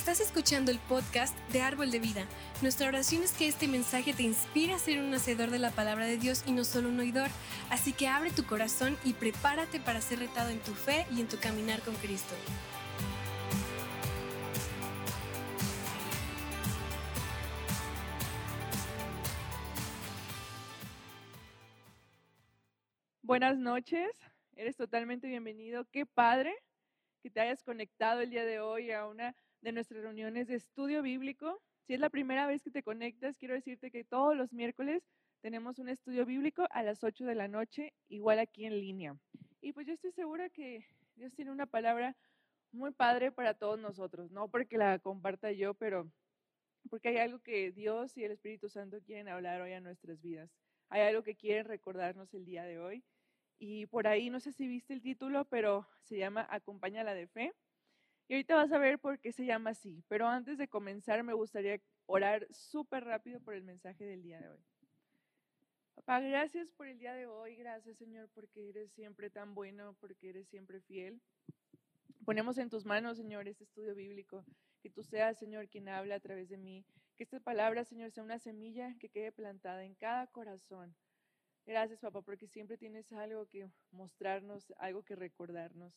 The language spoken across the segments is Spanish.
Estás escuchando el podcast de Árbol de Vida. Nuestra oración es que este mensaje te inspire a ser un hacedor de la palabra de Dios y no solo un oidor. Así que abre tu corazón y prepárate para ser retado en tu fe y en tu caminar con Cristo. Buenas noches, eres totalmente bienvenido. Qué padre que te hayas conectado el día de hoy a una de nuestras reuniones de estudio bíblico. Si es la primera vez que te conectas, quiero decirte que todos los miércoles tenemos un estudio bíblico a las 8 de la noche, igual aquí en línea. Y pues yo estoy segura que Dios tiene una palabra muy padre para todos nosotros, no porque la comparta yo, pero porque hay algo que Dios y el Espíritu Santo quieren hablar hoy a nuestras vidas. Hay algo que quieren recordarnos el día de hoy. Y por ahí, no sé si viste el título, pero se llama Acompáñala de Fe. Y ahorita vas a ver por qué se llama así. Pero antes de comenzar, me gustaría orar súper rápido por el mensaje del día de hoy. Papá, gracias por el día de hoy. Gracias, Señor, porque eres siempre tan bueno, porque eres siempre fiel. Ponemos en tus manos, Señor, este estudio bíblico. Que tú seas, Señor, quien habla a través de mí. Que esta palabra, Señor, sea una semilla que quede plantada en cada corazón. Gracias, papá, porque siempre tienes algo que mostrarnos, algo que recordarnos.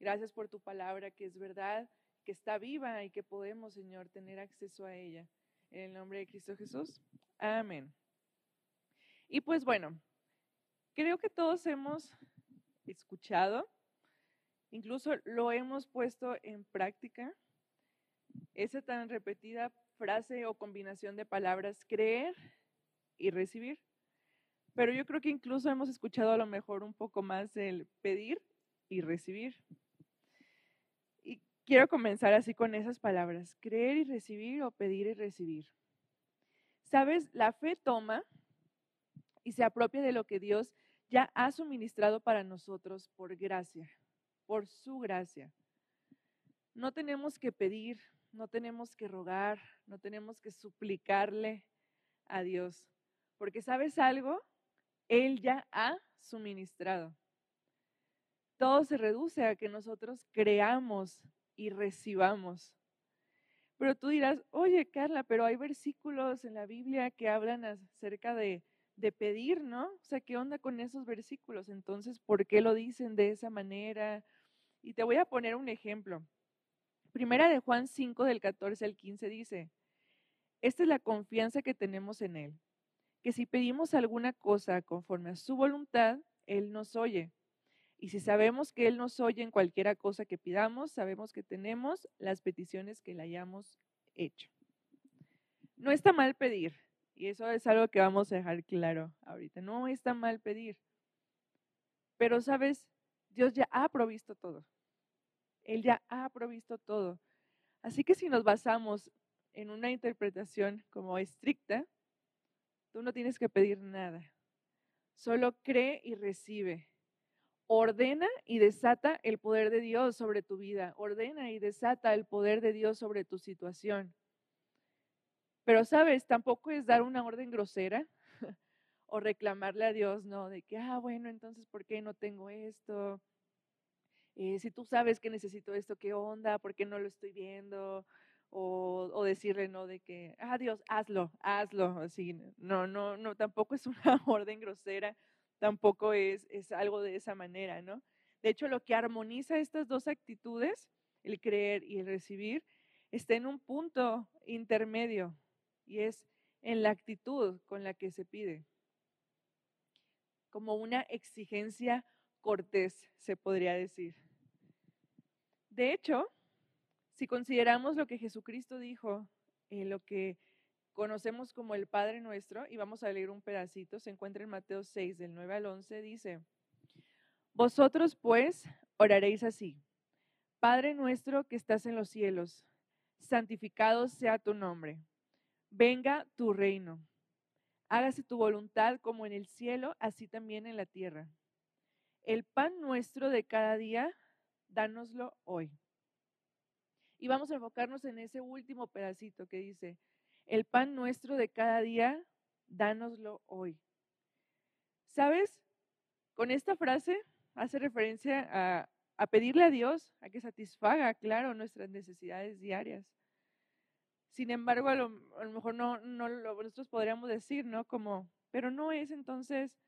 Gracias por tu palabra que es verdad, que está viva y que podemos, Señor, tener acceso a ella. En el nombre de Cristo Jesús. Amén. Y pues bueno, creo que todos hemos escuchado, incluso lo hemos puesto en práctica, esa tan repetida frase o combinación de palabras, creer y recibir. Pero yo creo que incluso hemos escuchado a lo mejor un poco más el pedir y recibir. Quiero comenzar así con esas palabras, creer y recibir o pedir y recibir. Sabes, la fe toma y se apropia de lo que Dios ya ha suministrado para nosotros por gracia, por su gracia. No tenemos que pedir, no tenemos que rogar, no tenemos que suplicarle a Dios, porque sabes algo, Él ya ha suministrado. Todo se reduce a que nosotros creamos y recibamos. Pero tú dirás, oye Carla, pero hay versículos en la Biblia que hablan acerca de, de pedir, ¿no? O sea, ¿qué onda con esos versículos? Entonces, ¿por qué lo dicen de esa manera? Y te voy a poner un ejemplo. Primera de Juan 5 del 14 al 15 dice, esta es la confianza que tenemos en Él, que si pedimos alguna cosa conforme a su voluntad, Él nos oye. Y si sabemos que Él nos oye en cualquiera cosa que pidamos, sabemos que tenemos las peticiones que le hayamos hecho. No está mal pedir, y eso es algo que vamos a dejar claro ahorita. No está mal pedir. Pero, ¿sabes? Dios ya ha provisto todo. Él ya ha provisto todo. Así que si nos basamos en una interpretación como estricta, tú no tienes que pedir nada. Solo cree y recibe ordena y desata el poder de Dios sobre tu vida, ordena y desata el poder de Dios sobre tu situación. Pero sabes, tampoco es dar una orden grosera o reclamarle a Dios, no, de que, ah, bueno, entonces, ¿por qué no tengo esto? Eh, si tú sabes que necesito esto, ¿qué onda? ¿Por qué no lo estoy viendo? O, o, decirle, no, de que, ah, Dios, hazlo, hazlo. Así, no, no, no, tampoco es una orden grosera tampoco es, es algo de esa manera, ¿no? De hecho, lo que armoniza estas dos actitudes, el creer y el recibir, está en un punto intermedio y es en la actitud con la que se pide, como una exigencia cortés, se podría decir. De hecho, si consideramos lo que Jesucristo dijo, en lo que conocemos como el Padre Nuestro, y vamos a leer un pedacito, se encuentra en Mateo 6, del 9 al 11, dice, Vosotros pues oraréis así, Padre nuestro que estás en los cielos, santificado sea tu nombre, venga tu reino, hágase tu voluntad como en el cielo, así también en la tierra. El pan nuestro de cada día, dánoslo hoy. Y vamos a enfocarnos en ese último pedacito que dice, el pan nuestro de cada día, dánoslo hoy. ¿Sabes? Con esta frase hace referencia a, pedirle a Dios a que satisfaga, claro, nuestras necesidades diarias. Sin embargo, a lo, mejor no, no lo, nosotros podríamos decir, ¿no? Como, pero no es entonces,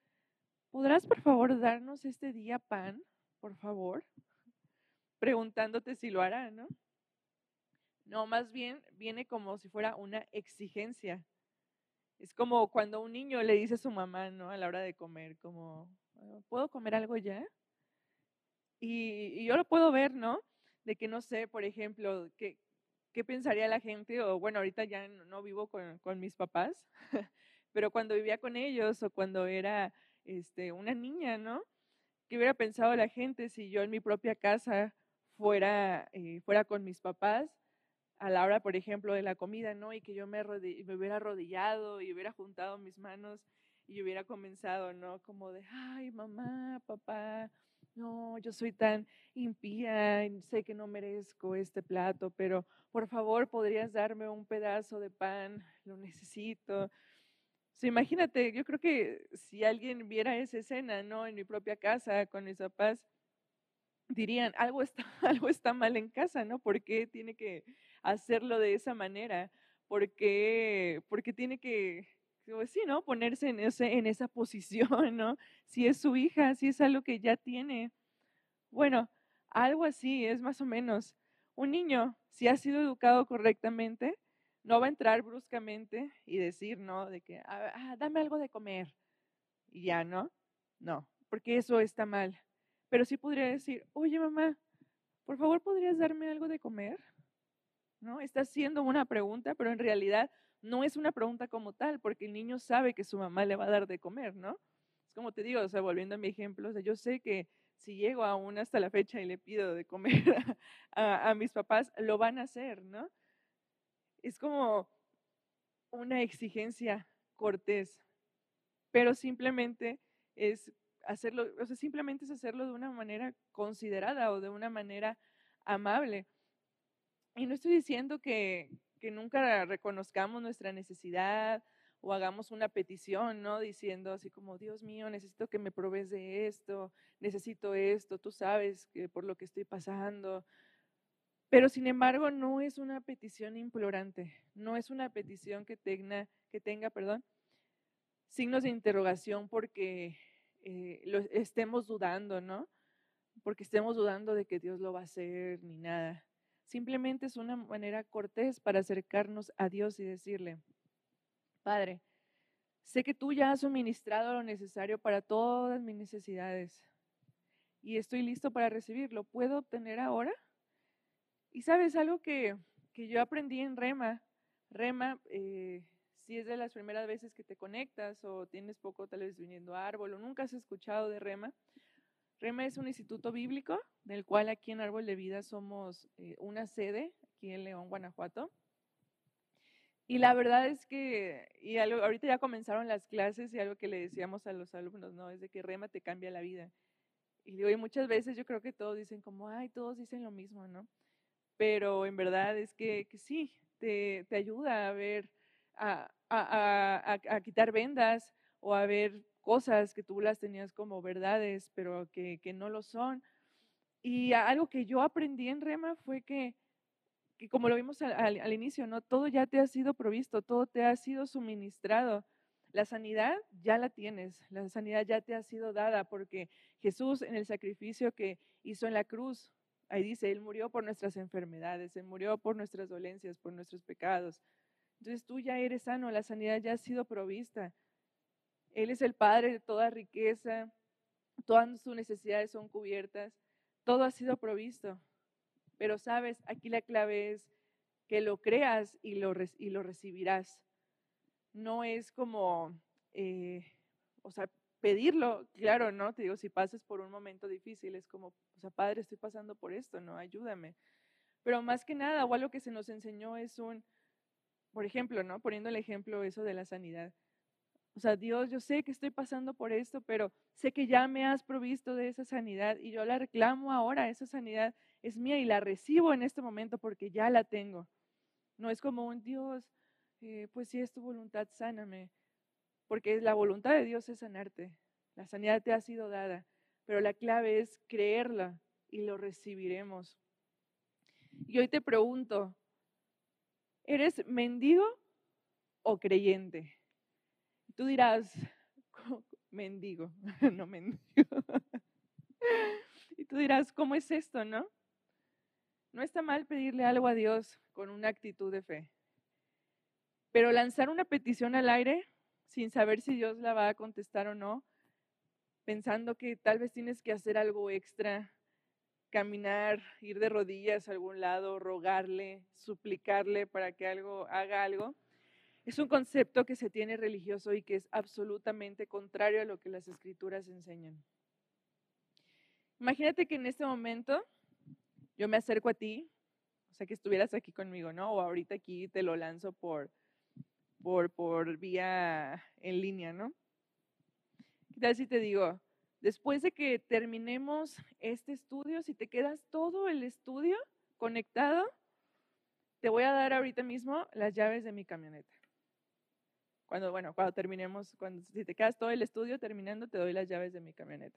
¿podrás por favor darnos este día pan, por favor? Preguntándote si lo hará, ¿no? No, más bien viene como si fuera una exigencia. Es como cuando un niño le dice a su mamá, ¿no? A la hora de comer, como, ¿puedo comer algo ya? Y, yo lo puedo ver, ¿no? De que no sé, por ejemplo, ¿qué, qué pensaría la gente? O bueno, ahorita ya no, vivo con, con, mis papás, pero cuando vivía con ellos o cuando era este, una niña, ¿no? ¿Qué hubiera pensado la gente si yo en mi propia casa fuera, eh, fuera con mis papás a la hora, por ejemplo, de la comida, ¿no? Y que yo me, hubiera arrodillado y hubiera juntado mis manos y hubiera comenzado, ¿no? Como de, ay, mamá, papá, no, yo soy tan impía, sé que no merezco este plato, pero por favor podrías darme un pedazo de pan, lo necesito. Imagínate, yo creo que si alguien viera esa escena, ¿no? En mi propia casa, con mis papás, dirían, algo está, algo está mal en casa, ¿no? ¿Por qué tiene que hacerlo de esa manera? ¿Por qué, porque tiene que, pues sí, ¿no? Ponerse en, ese, en esa posición, ¿no? Si es su hija, si es algo que ya tiene. Bueno, algo así es más o menos. Un niño, si ha sido educado correctamente, no va a entrar bruscamente y decir, ¿no? De que, ah, ah, dame algo de comer. Y ya, ¿no? No, porque eso está mal. Pero sí podría decir, oye mamá, por favor, ¿podrías darme algo de comer? ¿No? Está haciendo una pregunta, pero en realidad no es una pregunta como tal, porque el niño sabe que su mamá le va a dar de comer, ¿no? Es como te digo, o sea, volviendo a mi ejemplo, o sea, yo sé que si llego aún hasta la fecha y le pido de comer a, a, mis papás, lo van a hacer, ¿no? Es como una exigencia cortés, pero simplemente es hacerlo, o sea, simplemente es hacerlo de una manera considerada o de una manera amable. Y no estoy diciendo que, nunca reconozcamos nuestra necesidad o hagamos una petición, ¿no? Diciendo así como, Dios mío, necesito que me provees de esto, necesito esto, tú sabes que por lo que estoy pasando. Pero sin embargo, no es una petición implorante, no es una petición que tenga, que tenga perdón, signos de interrogación porque eh, estemos dudando, ¿no? Porque estemos dudando de que Dios lo va a hacer ni nada. Simplemente es una manera cortés para acercarnos a Dios y decirle, Padre, sé que tú ya has suministrado lo necesario para todas mis necesidades y estoy listo para recibirlo. ¿Puedo obtener ahora? Y sabes, algo que, que yo aprendí en Rema, Rema, eh, si es de las primeras veces que te conectas o tienes poco tal vez viniendo a Árbol o nunca has escuchado de Rema, Rema es un instituto bíblico del cual aquí en Árbol de Vida somos eh, una sede, aquí en León, Guanajuato. Y la verdad es que, y ahorita ya comenzaron las clases y algo que le decíamos a los alumnos, ¿no? Es de que Rema te cambia la vida. Y digo, y muchas veces yo creo que todos dicen como, ay, todos dicen lo mismo, ¿no? Pero en verdad es que, que sí, te, te, ayuda a ver, a, a, a, a quitar vendas o a ver cosas que tú las tenías como verdades, pero que, que no lo son. Y algo que yo aprendí en Rema fue que, que como lo vimos al, inicio, ¿no? Todo ya te ha sido provisto, todo te ha sido suministrado. La sanidad ya la tienes, la sanidad ya te ha sido dada porque Jesús en el sacrificio que hizo en la cruz, ahí dice, Él murió por nuestras enfermedades, Él murió por nuestras dolencias, por nuestros pecados. Entonces tú ya eres sano, la sanidad ya ha sido provista. Él es el Padre de toda riqueza, todas sus necesidades son cubiertas, todo ha sido provisto. Pero sabes, aquí la clave es que lo creas y lo, y lo recibirás. No es como, eh, o sea, pedirlo, claro, ¿no? Te digo, si pasas por un momento difícil, es como, o sea, Padre, estoy pasando por esto, ¿no? Ayúdame. Pero más que nada, o algo que se nos enseñó es un, por ejemplo, ¿no? Poniendo el ejemplo eso de la sanidad. O sea, Dios, yo sé que estoy pasando por esto, pero sé que ya me has provisto de esa sanidad y yo la reclamo ahora. Esa sanidad es mía y la recibo en este momento porque ya la tengo. No es como un Dios, eh, pues si es tu voluntad, sáname. Porque la voluntad de Dios es sanarte. La sanidad te ha sido dada, pero la clave es creerla y lo recibiremos. Y hoy te pregunto, ¿eres mendigo o creyente? Tú dirás, mendigo, no mendigo. Y tú dirás, ¿cómo es esto, no? No está mal pedirle algo a Dios con una actitud de fe. Pero lanzar una petición al aire sin saber si Dios la va a contestar o no, pensando que tal vez tienes que hacer algo extra, caminar, ir de rodillas a algún lado, rogarle, suplicarle para que algo haga algo, es un concepto que se tiene religioso y que es absolutamente contrario a lo que las escrituras enseñan. Imagínate que en este momento yo me acerco a ti, o sea, que estuvieras aquí conmigo, ¿no? O ahorita aquí te lo lanzo por, por, por vía en línea, ¿no? ¿Qué tal si te digo, después de que terminemos este estudio, si te quedas todo el estudio conectado, te voy a dar ahorita mismo las llaves de mi camioneta. Cuando, bueno, cuando terminemos, cuando, si te quedas todo el estudio terminando, te doy las llaves de mi camioneta.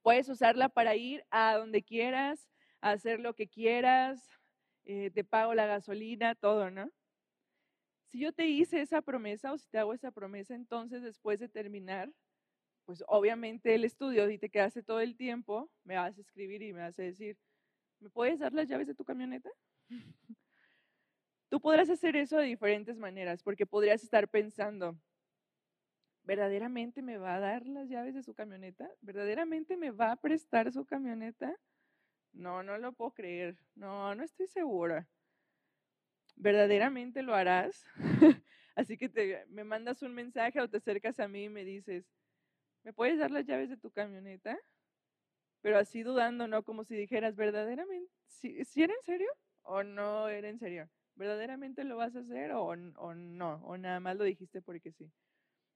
Puedes usarla para ir a donde quieras, hacer lo que quieras, eh, te pago la gasolina, todo, ¿no? Si yo te hice esa promesa o si te hago esa promesa, entonces después de terminar, pues obviamente el estudio, y te quedaste todo el tiempo, me vas a escribir y me vas a decir, ¿me puedes dar las llaves de tu camioneta? Tú podrás hacer eso de diferentes maneras, porque podrías estar pensando, ¿verdaderamente me va a dar las llaves de su camioneta? ¿Verdaderamente me va a prestar su camioneta? No, no lo puedo creer. No, no estoy segura. ¿Verdaderamente lo harás? Así que te, me mandas un mensaje o te acercas a mí y me dices, ¿me puedes dar las llaves de tu camioneta? Pero así dudando, ¿no? Como si dijeras, ¿verdaderamente? ¿Si, ¿si era en serio o no era en serio? ¿Verdaderamente lo vas a hacer o, no? ¿O nada más lo dijiste porque sí?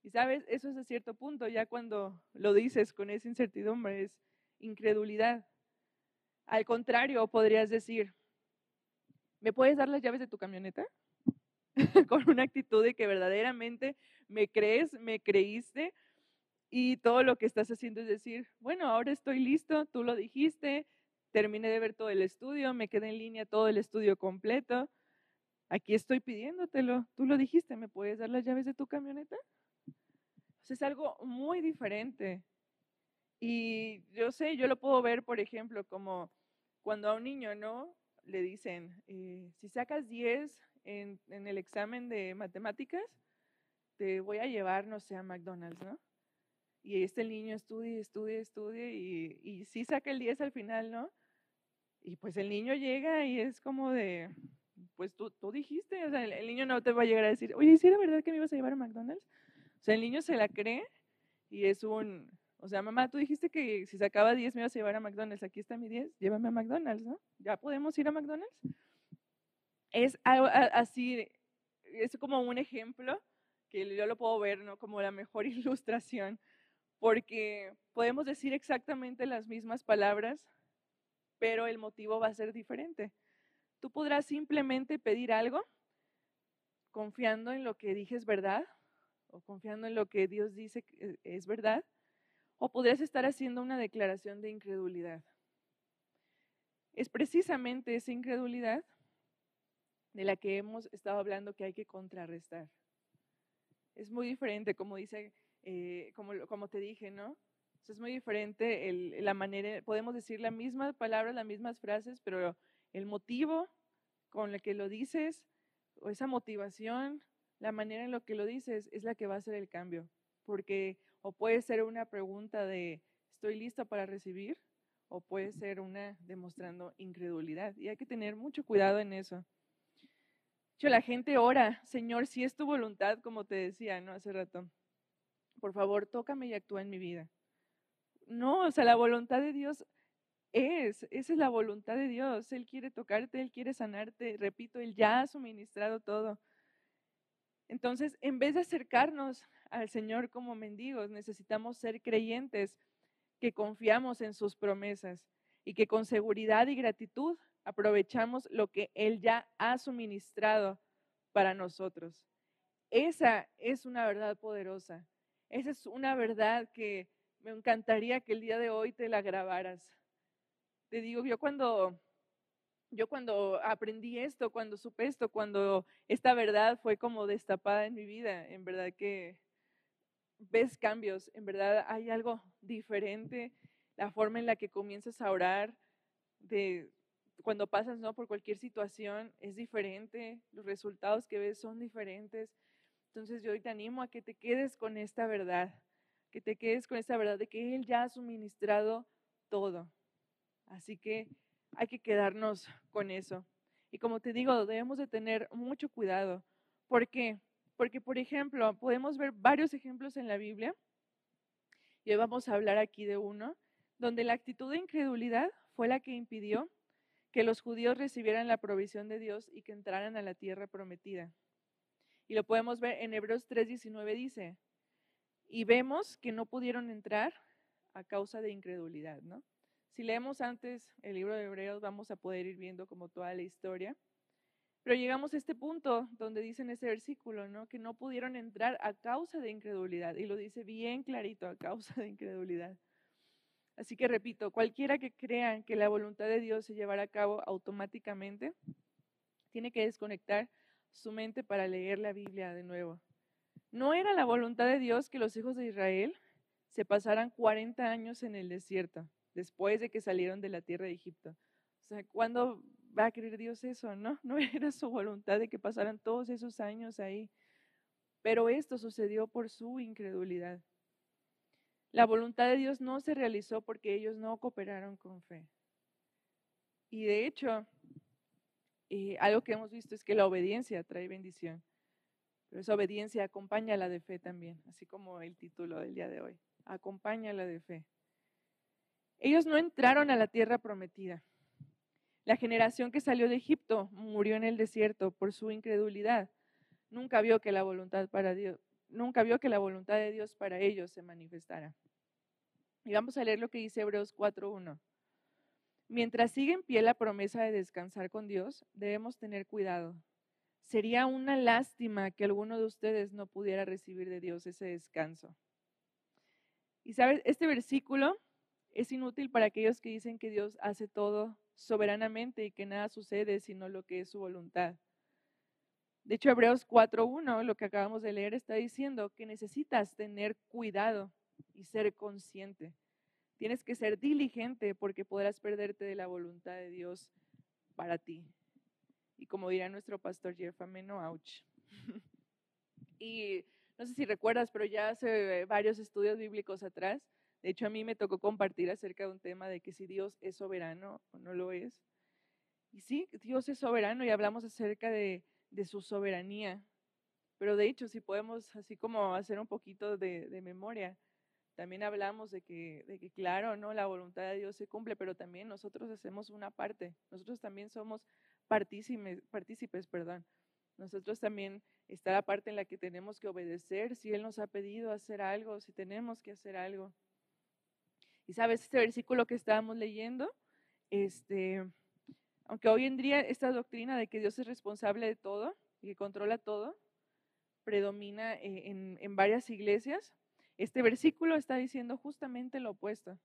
Y sabes, eso es a cierto punto, ya cuando lo dices con esa incertidumbre, es incredulidad. Al contrario, podrías decir, ¿me puedes dar las llaves de tu camioneta? con una actitud de que verdaderamente me crees, me creíste y todo lo que estás haciendo es decir, bueno, ahora estoy listo, tú lo dijiste, terminé de ver todo el estudio, me quedé en línea todo el estudio completo, aquí estoy pidiéndotelo, tú lo dijiste, ¿me puedes dar las llaves de tu camioneta? es algo muy diferente. Y yo sé, yo lo puedo ver, por ejemplo, como cuando a un niño, ¿no? Le dicen, eh, si sacas 10 en, el examen de matemáticas, te voy a llevar, no sé, a McDonald's, ¿no? Y este niño estudia, estudia, estudia y, y sí saca el 10 al final, ¿no? Y pues el niño llega y es como de, pues tú, tú dijiste, o sea, el, el, niño no te va a llegar a decir, oye, ¿sí era verdad que me ibas a llevar a McDonald's? O sea, el niño se la cree y es un, o sea, mamá, tú dijiste que si sacaba 10 me ibas a llevar a McDonald's, aquí está mi 10, llévame a McDonald's, ¿no? ¿Ya podemos ir a McDonald's? Es así, es como un ejemplo que yo lo puedo ver, ¿no? Como la mejor ilustración, porque podemos decir exactamente las mismas palabras, pero el motivo va a ser diferente. Tú podrás simplemente pedir algo confiando en lo que dije es verdad, o confiando en lo que Dios dice que es verdad, o podrías estar haciendo una declaración de incredulidad. Es precisamente esa incredulidad de la que hemos estado hablando que hay que contrarrestar. Es muy diferente, como dice, eh, como, como te dije, ¿no? es muy diferente el, la manera, podemos decir las mismas palabras, las mismas frases, pero el motivo con el que lo dices, o esa motivación, la manera en lo que lo dices es la que va a hacer el cambio, porque o puede ser una pregunta de estoy lista para recibir o puede ser una demostrando incredulidad y hay que tener mucho cuidado en eso. Yo, la gente ora, Señor, si es tu voluntad, como te decía, ¿no? Hace rato, por favor, tócame y actúa en mi vida. No, o sea, la voluntad de Dios es, esa es la voluntad de Dios. Él quiere tocarte, Él quiere sanarte. Repito, Él ya ha suministrado todo. Entonces, en vez de acercarnos al Señor como mendigos, necesitamos ser creyentes que confiamos en sus promesas y que con seguridad y gratitud aprovechamos lo que Él ya ha suministrado para nosotros. Esa es una verdad poderosa. Esa es una verdad que me encantaría que el día de hoy te la grabaras. Te digo, yo cuando, yo cuando aprendí esto, cuando supe esto, cuando esta verdad fue como destapada en mi vida, en verdad que ves cambios, en verdad hay algo diferente, la forma en la que comienzas a orar, de cuando pasas ¿no? por cualquier situación es diferente, los resultados que ves son diferentes. Entonces yo hoy te animo a que te quedes con esta verdad, que te quedes con esta verdad de que Él ya ha suministrado todo. Así que hay que quedarnos con eso. Y como te digo, debemos de tener mucho cuidado. ¿Por qué? Porque, por ejemplo, podemos ver varios ejemplos en la Biblia, y hoy vamos a hablar aquí de uno, donde la actitud de incredulidad fue la que impidió que los judíos recibieran la provisión de Dios y que entraran a la tierra prometida. Y lo podemos ver en Hebreos 3:19 dice, y vemos que no pudieron entrar a causa de incredulidad, ¿no? Si leemos antes el libro de Hebreos vamos a poder ir viendo como toda la historia. Pero llegamos a este punto donde dice en ese versículo, ¿no? Que no pudieron entrar a causa de incredulidad. Y lo dice bien clarito, a causa de incredulidad. Así que repito, cualquiera que crea que la voluntad de Dios se llevará a cabo automáticamente, tiene que desconectar su mente para leer la Biblia de nuevo. No era la voluntad de Dios que los hijos de Israel se pasaran 40 años en el desierto, después de que salieron de la tierra de Egipto. O sea, ¿cuándo va a querer Dios eso, ¿no? No era su voluntad de que pasaran todos esos años ahí. Pero esto sucedió por su incredulidad. La voluntad de Dios no se realizó porque ellos no cooperaron con fe. Y de hecho, eh, algo que hemos visto es que la obediencia trae bendición. Pero esa obediencia acompaña a la de fe también, así como el título del día de hoy. Acompaña a la de fe. Ellos no entraron a la tierra prometida. La generación que salió de Egipto murió en el desierto por su incredulidad. Nunca vio que la voluntad de Dios para ellos se manifestara. Y vamos a leer lo que dice Hebreos 4:1. Mientras sigue en pie la promesa de descansar con Dios, debemos tener cuidado. Sería una lástima que alguno de ustedes no pudiera recibir de Dios ese descanso. Y sabes, este versículo es inútil para aquellos que dicen que Dios hace todo soberanamente y que nada sucede sino lo que es su voluntad. De hecho, Hebreos 4.1, lo que acabamos de leer, está diciendo que necesitas tener cuidado y ser consciente. Tienes que ser diligente porque podrás perderte de la voluntad de Dios para ti. Y como dirá nuestro pastor Jeff Ameno, ouch. y no sé si recuerdas, pero ya hace varios estudios bíblicos atrás, de hecho, a mí me tocó compartir acerca de un tema de que si Dios es soberano o no lo es. Y sí, Dios es soberano y hablamos acerca de, su soberanía. Pero de hecho, si podemos así como hacer un poquito de, memoria, también hablamos de que, claro, ¿no? la voluntad de Dios se cumple, pero también nosotros hacemos una parte. Nosotros también somos partícipes, partícipes perdón. Nosotros también está la parte en la que tenemos que obedecer si Él nos ha pedido hacer algo, si tenemos que hacer algo. Y sabes, este versículo que estábamos leyendo, este, aunque hoy en día esta doctrina de que Dios es responsable de todo y que controla todo, predomina eh, en, en varias iglesias, este versículo está diciendo justamente lo opuesto.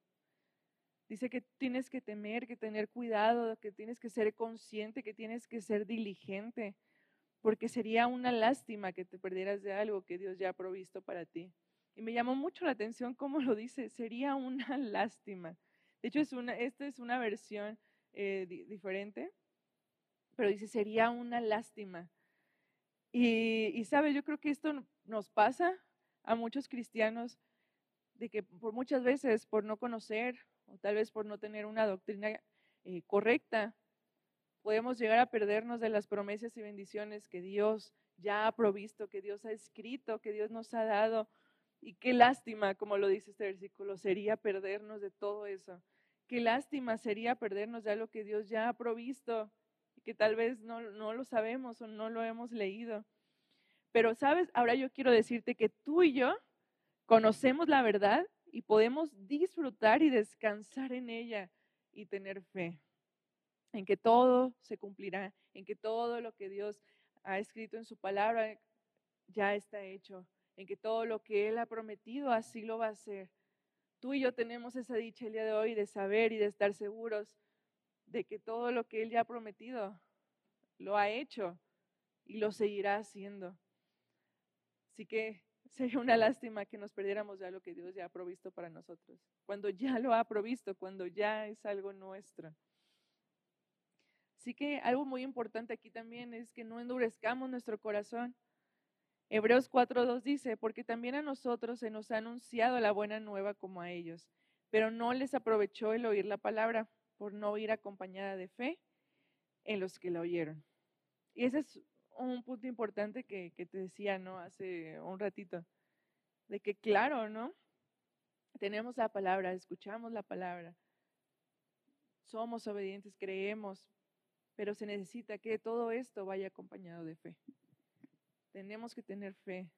Dice que tienes que temer, que tener cuidado, que tienes que ser consciente, que tienes que ser diligente, porque sería una lástima que te perdieras de algo que Dios ya ha provisto para ti. Y me llamó mucho la atención cómo lo dice, sería una lástima. De hecho, esta es una versión eh, diferente, pero dice, sería una lástima. Y, y sabe, yo creo que esto nos pasa a muchos cristianos, de que por muchas veces, por no conocer o tal vez por no tener una doctrina eh, correcta, podemos llegar a perdernos de las promesas y bendiciones que Dios ya ha provisto, que Dios ha escrito, que Dios nos ha dado y qué lástima, como lo dice este versículo, sería perdernos de todo eso. Qué lástima sería perdernos de algo que Dios ya ha provisto y que tal vez no, no lo sabemos o no lo hemos leído. Pero, ¿sabes? Ahora yo quiero decirte que tú y yo conocemos la verdad y podemos disfrutar y descansar en ella y tener fe en que todo se cumplirá, en que todo lo que Dios ha escrito en su palabra ya está hecho en que todo lo que Él ha prometido así lo va a hacer. Tú y yo tenemos esa dicha el día de hoy de saber y de estar seguros de que todo lo que Él ya ha prometido lo ha hecho y lo seguirá haciendo. Así que sería una lástima que nos perdiéramos ya lo que Dios ya ha provisto para nosotros, cuando ya lo ha provisto, cuando ya es algo nuestro. Así que algo muy importante aquí también es que no endurezcamos nuestro corazón. Hebreos 4.2 dice, porque también a nosotros se nos ha anunciado la buena nueva como a ellos, pero no les aprovechó el oír la palabra por no ir acompañada de fe en los que la oyeron. Y ese es un punto importante que, que te decía, ¿no? Hace un ratito, de que claro, ¿no? Tenemos la palabra, escuchamos la palabra, somos obedientes, creemos, pero se necesita que todo esto vaya acompañado de fe. Tenemos que tener fe.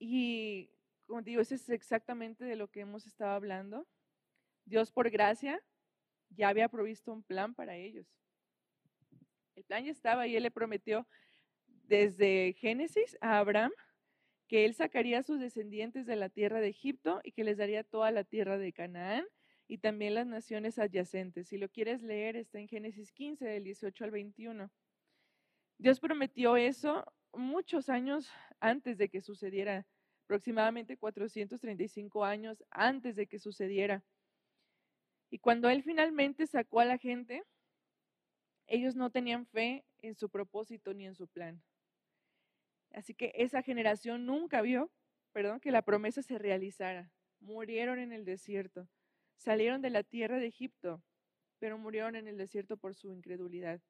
Y como digo, eso es exactamente de lo que hemos estado hablando. Dios por gracia ya había provisto un plan para ellos. El plan ya estaba y él le prometió desde Génesis a Abraham que él sacaría a sus descendientes de la tierra de Egipto y que les daría toda la tierra de Canaán y también las naciones adyacentes. Si lo quieres leer, está en Génesis 15, del 18 al 21. Dios prometió eso muchos años antes de que sucediera, aproximadamente 435 años antes de que sucediera. Y cuando Él finalmente sacó a la gente, ellos no tenían fe en su propósito ni en su plan. Así que esa generación nunca vio, perdón, que la promesa se realizara. Murieron en el desierto. Salieron de la tierra de Egipto, pero murieron en el desierto por su incredulidad.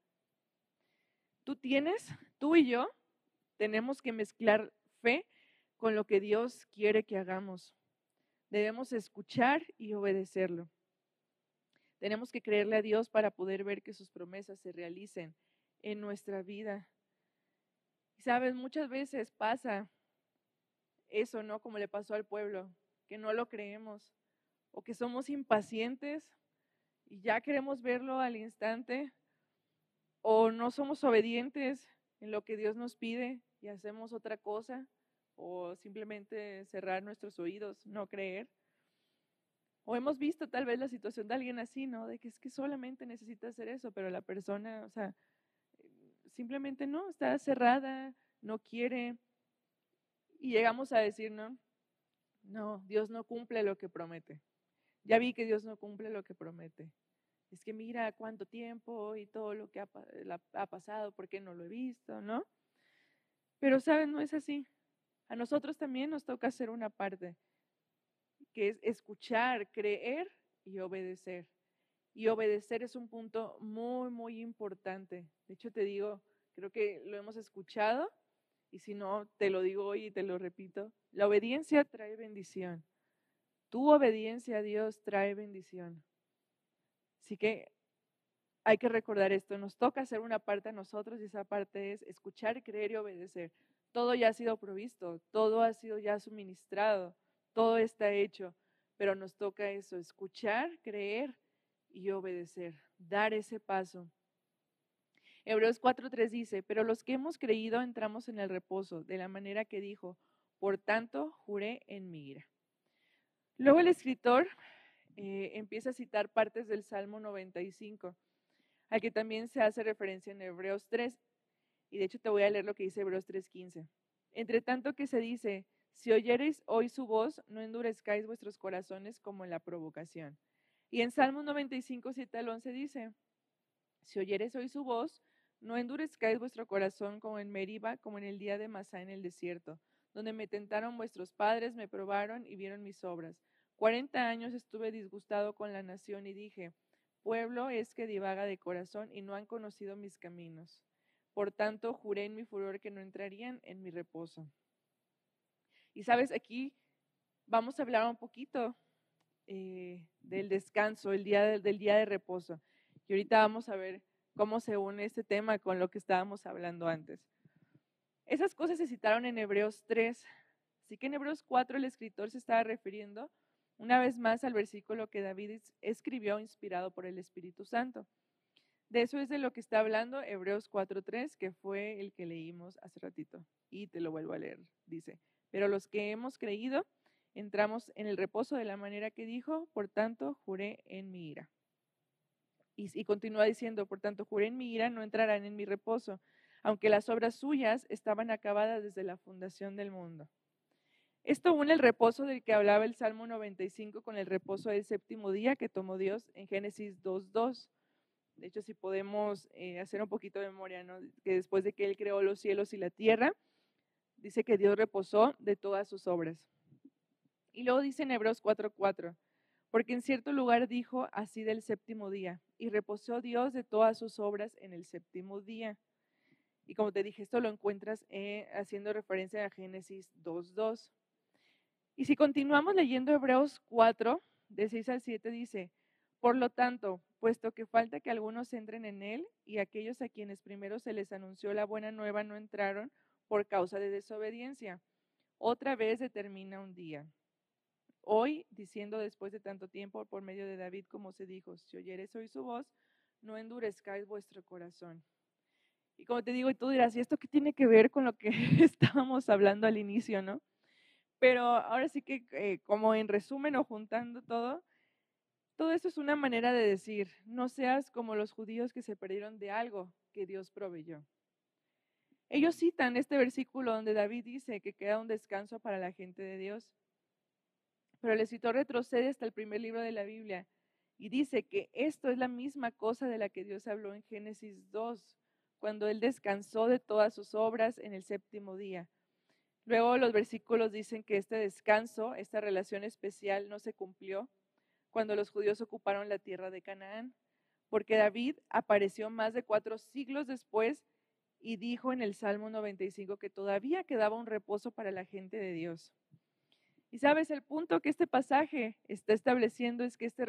Tú tienes, tú y yo, tenemos que mezclar fe con lo que Dios quiere que hagamos. Debemos escuchar y obedecerlo. Tenemos que creerle a Dios para poder ver que sus promesas se realicen en nuestra vida. Y sabes, muchas veces pasa eso, ¿no? Como le pasó al pueblo, que no lo creemos o que somos impacientes y ya queremos verlo al instante o no somos obedientes en lo que Dios nos pide y hacemos otra cosa o simplemente cerrar nuestros oídos, no creer. O hemos visto tal vez la situación de alguien así, ¿no? De que es que solamente necesita hacer eso, pero la persona, o sea, simplemente no, está cerrada, no quiere. Y llegamos a decir, ¿no? No, Dios no cumple lo que promete. Ya vi que Dios no cumple lo que promete. Es que mira cuánto tiempo y todo lo que ha, ha pasado, ¿por qué no lo he visto, no? Pero, ¿saben? No es así. A nosotros también nos toca hacer una parte que es escuchar, creer y obedecer. Y obedecer es un punto muy, muy importante. De hecho, te digo, creo que lo hemos escuchado y si no, te lo digo hoy y te lo repito. La obediencia trae bendición. Tu obediencia a Dios trae bendición. Así que hay que recordar esto. Nos toca hacer una parte a nosotros y esa parte es escuchar, creer y obedecer. Todo ya ha sido provisto, todo ha sido ya suministrado todo está hecho, pero nos toca eso, escuchar, creer y obedecer, dar ese paso. Hebreos 4.3 dice, pero los que hemos creído entramos en el reposo, de la manera que dijo, por tanto juré en mi ira. Luego el escritor eh, empieza a citar partes del Salmo 95, al que también se hace referencia en Hebreos 3, y de hecho te voy a leer lo que dice Hebreos 3.15. Entre tanto que se dice, si oyereis hoy su voz, no endurezcáis vuestros corazones como en la provocación. Y en Salmo 95, 7 al 11 dice, si oyereis hoy su voz, no endurezcáis vuestro corazón como en Meriba, como en el día de Masá en el desierto, donde me tentaron vuestros padres, me probaron y vieron mis obras. Cuarenta años estuve disgustado con la nación y dije, pueblo es que divaga de corazón y no han conocido mis caminos. Por tanto, juré en mi furor que no entrarían en mi reposo. Y sabes, aquí vamos a hablar un poquito eh, del descanso, el día del, día de reposo. Y ahorita vamos a ver cómo se une este tema con lo que estábamos hablando antes. Esas cosas se citaron en Hebreos 3, así que en Hebreos 4 el escritor se estaba refiriendo una vez más al versículo que David escribió inspirado por el Espíritu Santo. De eso es de lo que está hablando Hebreos 4.3, que fue el que leímos hace ratito. Y te lo vuelvo a leer. Dice, pero los que hemos creído, entramos en el reposo de la manera que dijo, por tanto, juré en mi ira. Y, continúa diciendo, por tanto, juré en mi ira, no entrarán en mi reposo, aunque las obras suyas estaban acabadas desde la fundación del mundo. Esto une el reposo del que hablaba el Salmo 95 con el reposo del séptimo día que tomó Dios en Génesis 2.2. De hecho, si podemos eh, hacer un poquito de memoria, ¿no? que después de que Él creó los cielos y la tierra, dice que Dios reposó de todas sus obras. Y luego dice en Hebreos 4.4, porque en cierto lugar dijo así del séptimo día, y reposó Dios de todas sus obras en el séptimo día. Y como te dije, esto lo encuentras eh, haciendo referencia a Génesis 2.2. Y si continuamos leyendo Hebreos 4, de 6 al 7, dice, por lo tanto, puesto que falta que algunos entren en él, y aquellos a quienes primero se les anunció la buena nueva no entraron por causa de desobediencia, otra vez determina un día Hoy, diciendo después de tanto tiempo por medio de David, como se dijo, si oyeres hoy su voz, no endurezcáis vuestro corazón. Y como te digo, y tú dirás, ¿y esto qué tiene que ver con lo que estábamos hablando al inicio, no? Pero ahora sí que, eh, como en resumen o juntando todo, todo esto es una manera de decir, no seas como los judíos que se perdieron de algo que Dios proveyó. Ellos citan este versículo donde David dice que queda un descanso para la gente de Dios. Pero el escritor retrocede hasta el primer libro de la Biblia y dice que esto es la misma cosa de la que Dios habló en Génesis 2, cuando Él descansó de todas sus obras en el séptimo día. Luego los versículos dicen que este descanso, esta relación especial no se cumplió cuando los judíos ocuparon la tierra de Canaán, porque David apareció más de cuatro siglos después y dijo en el Salmo 95 que todavía quedaba un reposo para la gente de Dios. Y sabes, el punto que este pasaje está estableciendo es que este,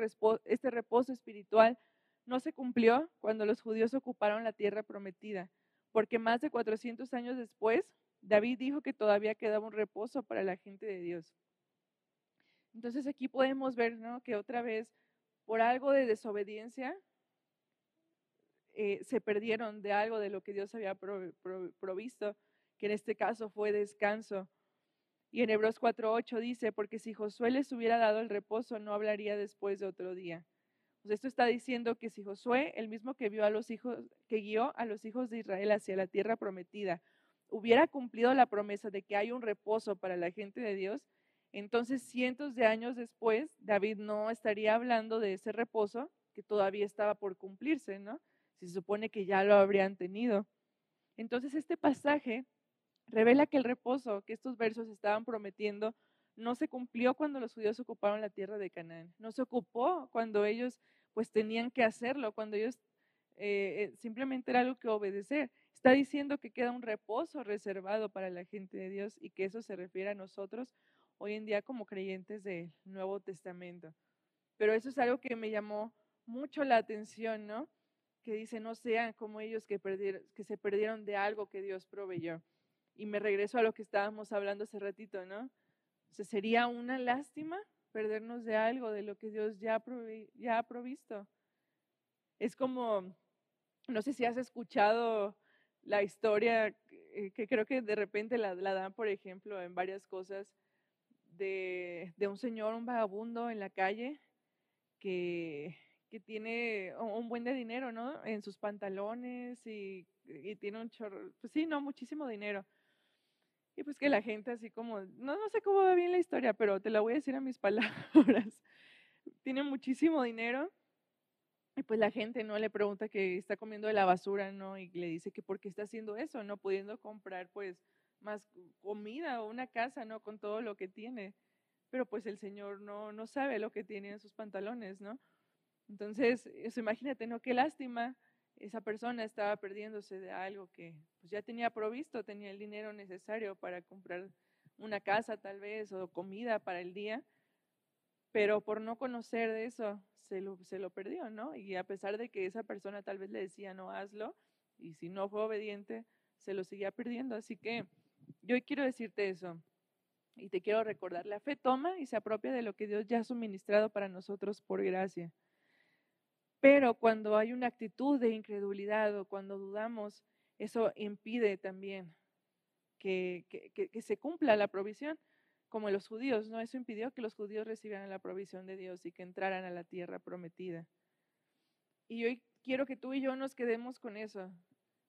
este reposo espiritual no se cumplió cuando los judíos ocuparon la tierra prometida, porque más de 400 años después, David dijo que todavía quedaba un reposo para la gente de Dios. Entonces aquí podemos ver ¿no? que otra vez, por algo de desobediencia, eh, se perdieron de algo de lo que Dios había provisto, que en este caso fue descanso. Y en Hebreos 4.8 dice, porque si Josué les hubiera dado el reposo, no hablaría después de otro día. Esto está diciendo que si Josué, el mismo que guió a los hijos de Israel hacia la tierra prometida, hubiera cumplido la promesa de que hay un reposo para la gente de Dios, entonces cientos de años después, David no estaría hablando de ese reposo que todavía estaba por cumplirse, ¿no? Se supone que ya lo habrían tenido. Entonces este pasaje revela que el reposo que estos versos estaban prometiendo no se cumplió cuando los judíos ocuparon la tierra de Canaán, no se ocupó cuando ellos pues tenían que hacerlo, cuando ellos eh, eh, simplemente era algo que obedecer. Está diciendo que queda un reposo reservado para la gente de Dios y que eso se refiere a nosotros hoy en día como creyentes del Nuevo Testamento. Pero eso es algo que me llamó mucho la atención, ¿no? Que dice, no sean como ellos que, perdieron, se perdieron de algo que Dios proveyó. Y me regreso a lo que estábamos hablando hace ratito, ¿no? O sea, sería una lástima perdernos de algo, de lo que Dios ya ha provisto. Es como, no sé si has escuchado la historia, eh, que creo que de repente la, dan, por ejemplo, en varias cosas, de, de, un señor, un vagabundo en la calle, que, que tiene un buen de dinero, ¿no? En sus pantalones y, y tiene un chorro, pues sí, no, muchísimo dinero. Y pues que la gente así como, no, no sé cómo va bien la historia, pero te la voy a decir a mis palabras. Tiene muchísimo dinero y pues la gente no le pregunta que está comiendo de la basura, ¿no? Y le dice que por qué está haciendo eso, no pudiendo comprar pues más comida o una casa, ¿no? Con todo lo que tiene. Pero pues el Señor no, no sabe lo que tiene en sus pantalones, ¿no? Entonces, eso, imagínate, ¿no? Qué lástima esa persona estaba perdiéndose de algo que pues, ya tenía provisto, tenía el dinero necesario para comprar una casa tal vez o comida para el día, pero por no conocer de eso se lo, se lo perdió, ¿no? Y a pesar de que esa persona tal vez le decía no hazlo, y si no fue obediente, se lo seguía perdiendo. Así que yo quiero decirte eso. Y te quiero recordar, la fe toma y se apropia de lo que Dios ya ha suministrado para nosotros por gracia. Pero cuando hay una actitud de incredulidad o cuando dudamos, eso impide también que, se cumpla la provisión, como los judíos, ¿no? Eso impidió que los judíos recibieran la provisión de Dios y que entraran a la tierra prometida. Y hoy quiero que tú y yo nos quedemos con eso,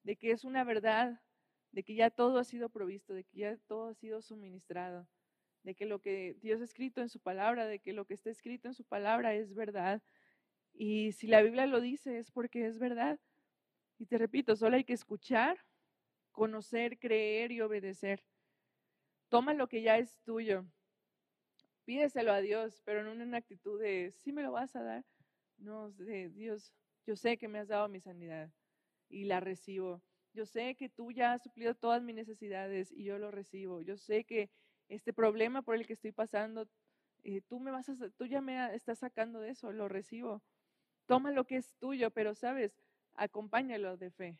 de que es una verdad, de que ya todo ha sido provisto, de que ya todo ha sido suministrado, de que lo que Dios ha escrito en su palabra, de que lo que está escrito en su palabra es verdad. Y si la Biblia lo dice es porque es verdad. Y te repito, solo hay que escuchar, conocer, creer y obedecer. Toma lo que ya es tuyo. Pídeselo a Dios, pero no en una actitud de, sí me lo vas a dar. No, Dios, yo sé que me has dado mi sanidad y la recibo. Yo sé que tú ya has suplido todas mis necesidades y yo lo recibo. Yo sé que este problema por el que estoy pasando, eh, tú me vas tú ya me estás sacando de eso, lo recibo. Toma lo que es tuyo, pero sabes, acompáñalo de fe.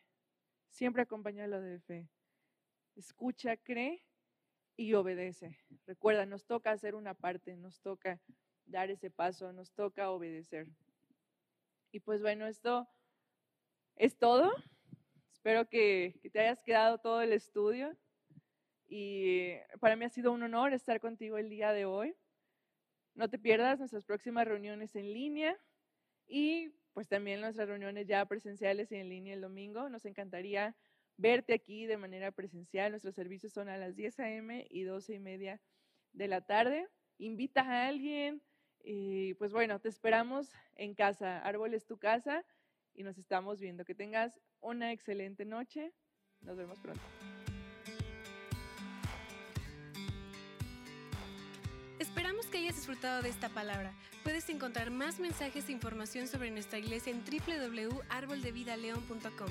Siempre acompáñalo de fe. Escucha, cree y obedece. Recuerda, nos toca hacer una parte, nos toca dar ese paso, nos toca obedecer. Y pues bueno, esto es todo. Espero que, te hayas quedado todo el estudio. Y para mí ha sido un honor estar contigo el día de hoy. No te pierdas nuestras próximas reuniones en línea y pues también nuestras reuniones ya presenciales y en línea el domingo. Nos encantaría verte aquí de manera presencial. Nuestros servicios son a las 10 a.m. y 12 y media de la tarde. Invita a alguien, y pues bueno, te esperamos en casa. Árbol es tu casa y nos estamos viendo. Que tengas una excelente noche. Nos vemos pronto. Esperamos que hayas disfrutado de esta palabra. Puedes encontrar más mensajes e información sobre nuestra iglesia en www.arboldevidaleon.com.